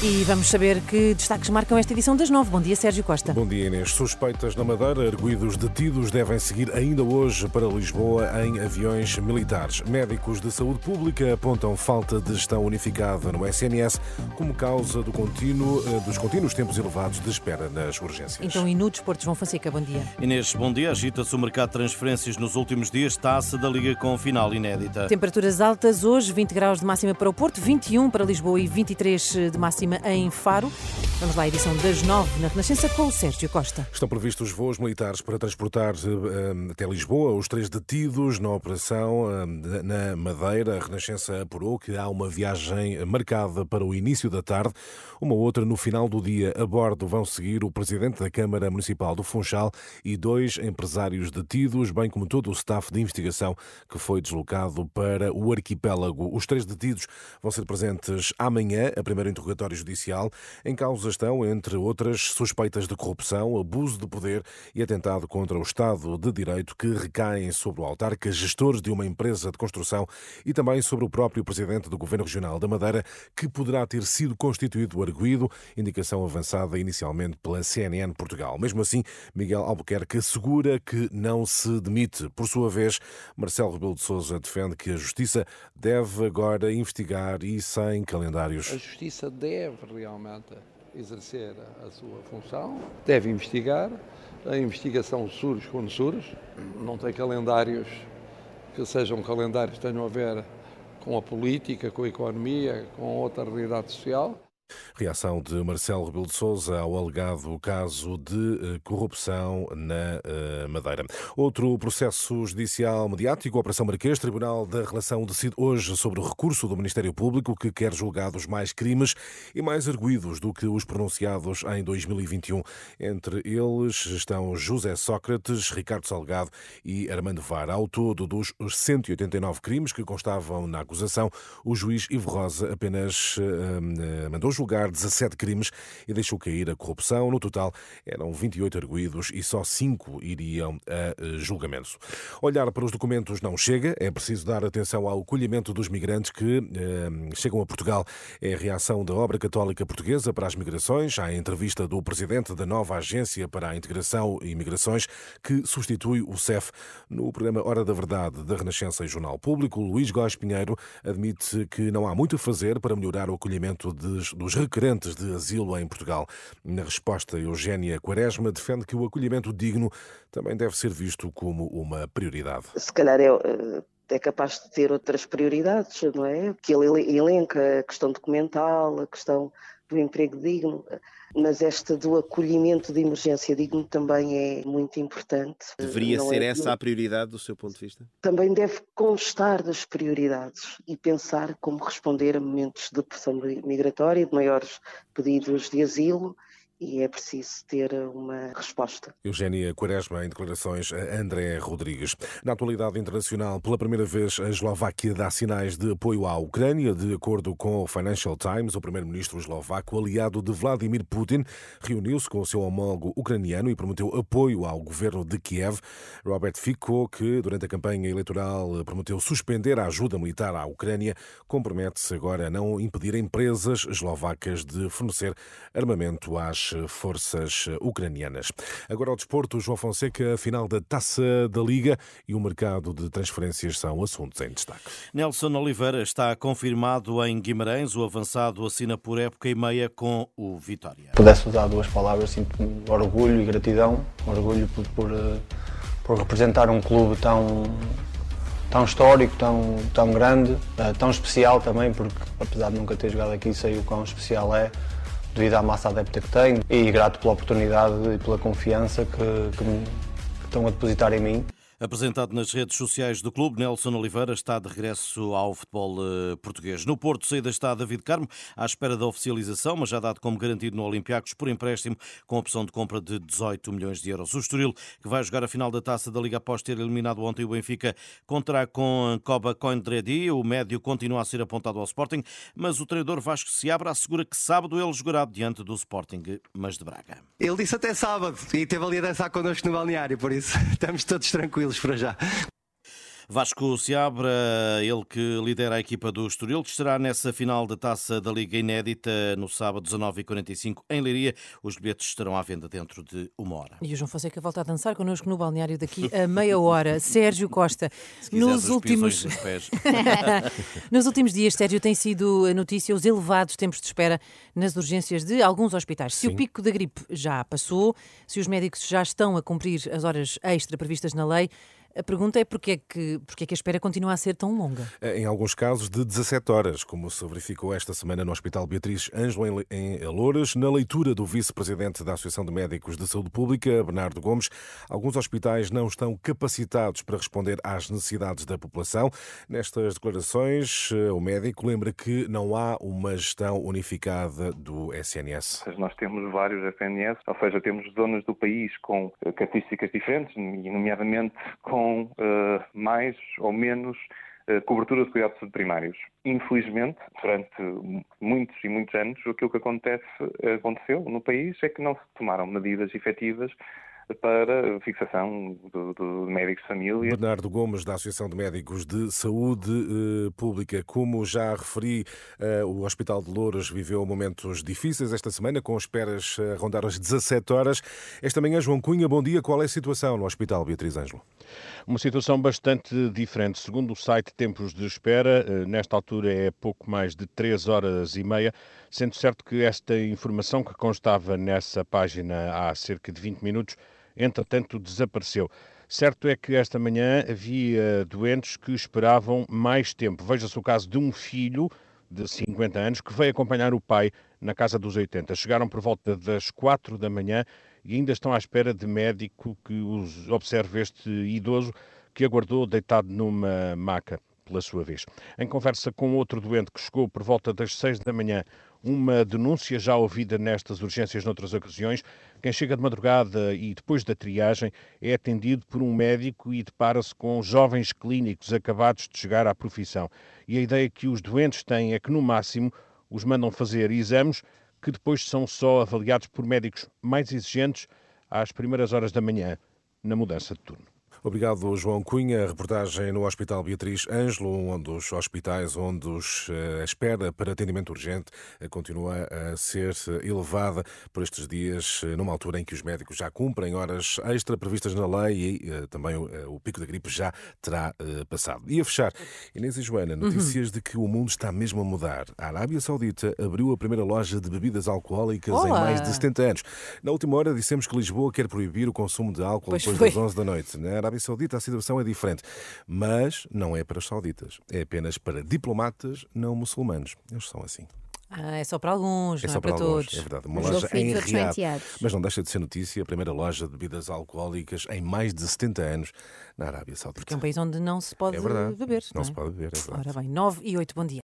E vamos saber que destaques marcam esta edição das nove. Bom dia, Sérgio Costa. Bom dia, Inês. Suspeitas na Madeira, arguídos detidos devem seguir ainda hoje para Lisboa em aviões militares. Médicos de saúde pública apontam falta de gestão unificada no SNS como causa do contínuo, eh, dos contínuos tempos elevados de espera nas urgências. Então, e no Desporto, João Fonseca, bom dia. Inês, bom dia. Agita-se o mercado de transferências nos últimos dias, taça da Liga com final inédita. Temperaturas altas hoje, 20 graus de máxima para o Porto, 21 para Lisboa e 23 de máxima em Faro. Vamos lá, edição das nove na Renascença com o Sérgio Costa. Estão previstos voos militares para transportar uh, até Lisboa os três detidos na operação uh, na Madeira. A Renascença apurou que há uma viagem marcada para o início da tarde, uma outra no final do dia. A bordo vão seguir o presidente da Câmara Municipal do Funchal e dois empresários detidos, bem como todo o staff de investigação que foi deslocado para o arquipélago. Os três detidos vão ser presentes amanhã, a primeiro interrogatório judicial. Em causa estão, entre outras, suspeitas de corrupção, abuso de poder e atentado contra o Estado de Direito que recaem sobre o autarca, gestores de uma empresa de construção e também sobre o próprio presidente do Governo Regional da Madeira, que poderá ter sido constituído arguído, indicação avançada inicialmente pela CNN Portugal. Mesmo assim, Miguel Albuquerque assegura que não se demite. Por sua vez, Marcelo Rebelo de Sousa defende que a Justiça deve agora investigar e sem calendários. A Justiça deve realmente exercer a sua função, deve investigar. A investigação surge quando surge, não tem calendários que sejam calendários que tenham a ver com a política, com a economia, com outra realidade social. Reação de Marcelo Rebelo de Sousa ao alegado caso de eh, corrupção na eh, Madeira. Outro processo judicial mediático, Operação Marquês, Tribunal da Relação decide hoje sobre o recurso do Ministério Público que quer julgados mais crimes e mais arguídos do que os pronunciados em 2021. Entre eles estão José Sócrates, Ricardo Salgado e Armando Vara. Ao todo dos 189 crimes que constavam na acusação, o juiz Ivo Rosa apenas uh, mandou julgar 17 crimes e deixou cair a corrupção. No total, eram 28 arguídos e só 5 iriam a eh, julgamento. Olhar para os documentos não chega, é preciso dar atenção ao acolhimento dos migrantes que eh, chegam a Portugal. É a reação da Obra Católica Portuguesa para as Migrações, à entrevista do presidente da nova Agência para a Integração e Migrações, que substitui o CEF. No programa Hora da Verdade da Renascença e Jornal Público, Luís Góes Pinheiro admite que não há muito a fazer para melhorar o acolhimento dos, dos requerentes de asilo em Portugal. Na resposta, Eugénia Quaresma defende que o acolhimento digno também deve ser visto como uma prioridade. Se calhar é é capaz de ter outras prioridades, não é? Que ele elenca a questão documental, a questão do emprego digno, mas esta do acolhimento de emergência digno também é muito importante. Deveria não ser é... essa a prioridade do seu ponto de vista? Também deve constar das prioridades e pensar como responder a momentos de pressão migratória, de maiores pedidos de asilo e é preciso ter uma resposta. Eugénia Quaresma, em declarações a André Rodrigues. Na atualidade internacional, pela primeira vez, a Eslováquia dá sinais de apoio à Ucrânia. De acordo com o Financial Times, o primeiro-ministro eslovaco, aliado de Vladimir Putin, reuniu-se com o seu homólogo ucraniano e prometeu apoio ao governo de Kiev. Robert Fico, que durante a campanha eleitoral prometeu suspender a ajuda militar à Ucrânia, compromete-se agora a não impedir empresas eslovacas de fornecer armamento às forças ucranianas. Agora ao desporto, João Fonseca, a final da Taça da Liga e o mercado de transferências são assuntos em destaque. Nelson Oliveira está confirmado em Guimarães. O avançado assina por época e meia com o Vitória. Pudesse usar duas palavras, sinto orgulho e gratidão. Orgulho por, por, eh, por representar um clube tão tão histórico, tão, tão grande, eh, tão especial também, porque apesar de nunca ter jogado aqui, sei o quão especial é devido à massa adepta que tenho e grato pela oportunidade e pela confiança que, que, me, que estão a depositar em mim. Apresentado nas redes sociais do clube, Nelson Oliveira está de regresso ao futebol eh, português. No Porto, saída está David Carmo, à espera da oficialização, mas já dado como garantido no Olympiacos por empréstimo, com opção de compra de 18 milhões de euros. O Estoril, que vai jogar a final da taça da Liga após ter eliminado ontem o Benfica, contará com Coba Coindredi. O médio continua a ser apontado ao Sporting, mas o treinador Vasco Seabra assegura que sábado ele jogará diante do Sporting, mas de Braga. Ele disse até sábado e teve ali a dançar connosco no balneário, por isso estamos todos tranquilos tranquilos para já. Vasco Seabra, ele que lidera a equipa do Estoril, que estará nessa final da Taça da Liga Inédita no sábado 19h45 em Leiria. Os bilhetes estarão à venda dentro de uma hora. E o João Fonseca volta a dançar connosco no balneário daqui a meia hora. Sérgio Costa, nos últimos... Nos, nos últimos dias, Sérgio, tem sido a notícia os elevados tempos de espera nas urgências de alguns hospitais. Se Sim. o pico da gripe já passou, se os médicos já estão a cumprir as horas extra previstas na lei, a pergunta é porque é, que, porque é que a espera continua a ser tão longa? Em alguns casos de 17 horas, como se verificou esta semana no Hospital Beatriz Ângelo em Louras, na leitura do vice-presidente da Associação de Médicos de Saúde Pública, Bernardo Gomes, alguns hospitais não estão capacitados para responder às necessidades da população. Nestas declarações, eh, o médico lembra que não há uma gestão unificada do SNS. Nós temos vários SNS, ou seja, temos zonas do país com eh, características diferentes, nomeadamente com com uh, mais ou menos uh, cobertura de cuidados primários. Infelizmente, durante muitos e muitos anos, aquilo que acontece, aconteceu no país é que não se tomaram medidas efetivas para fixação de, de, médicos de família. Bernardo Gomes, da Associação de Médicos de Saúde eh, Pública. Como já referi, eh, o Hospital de Louros viveu momentos difíceis esta semana, com esperas a rondar as 17 horas. Esta manhã, João Cunha, bom dia. Qual é a situação no Hospital Beatriz Ângelo? Uma situação bastante diferente. Segundo o site Tempos de Espera, eh, nesta altura é pouco mais de 3 horas e meia, sendo certo que esta informação que constava nessa página há cerca de 20 minutos entretanto desapareceu. Certo é que esta manhã havia doentes que esperavam mais tempo. Veja-se o caso de um filho de 50 anos que veio acompanhar o pai na casa dos 80. Chegaram por volta das 4 da manhã e ainda estão à espera de médico que os observe este idoso que aguardou deitado numa maca pela sua vez. Em conversa com outro doente que chegou por volta das 6 da manhã, uma denúncia já ouvida nestas urgências noutras ocasiões. Quem chega de madrugada e depois da triagem é atendido por um médico e depara-se com jovens clínicos acabados de chegar à profissão. E a ideia que os doentes têm é que, no máximo, os mandam fazer exames que depois são só avaliados por médicos mais exigentes às primeiras horas da manhã, na mudança de turno. Obrigado, João Cunha. A reportagem no Hospital Beatriz Ângelo, um dos hospitais onde eh, a espera para atendimento urgente eh, continua a ser elevada por estes dias, eh, numa altura em que os médicos já cumprem horas extra previstas na lei e também o pico da gripe já terá passado. E a fechar, Inês e Joana, uhum. notícias uhum. de que o mundo está mesmo a mudar. A Arábia Saudita abriu a primeira loja de bebidas alcoólicas Olá. em mais de 70 anos. Na última hora dissemos que Lisboa quer proibir o consumo de álcool pois depois foi. das 11 da noite. Na Arábia Saudita a situação é diferente. Mas não é para os sauditas. É apenas para diplomatas não muçulmanos. Eles são assim. Ah, é só para alguns, é não é para, para todos. É verdade. Uma Os loja em Riad, mas não deixa de ser notícia, a primeira loja de bebidas alcoólicas em mais de 70 anos na Arábia Saudita. Porque é um país onde não se pode é beber. Não, não é? se pode beber, é verdade. Ora bem, 9 e 8, bom dia.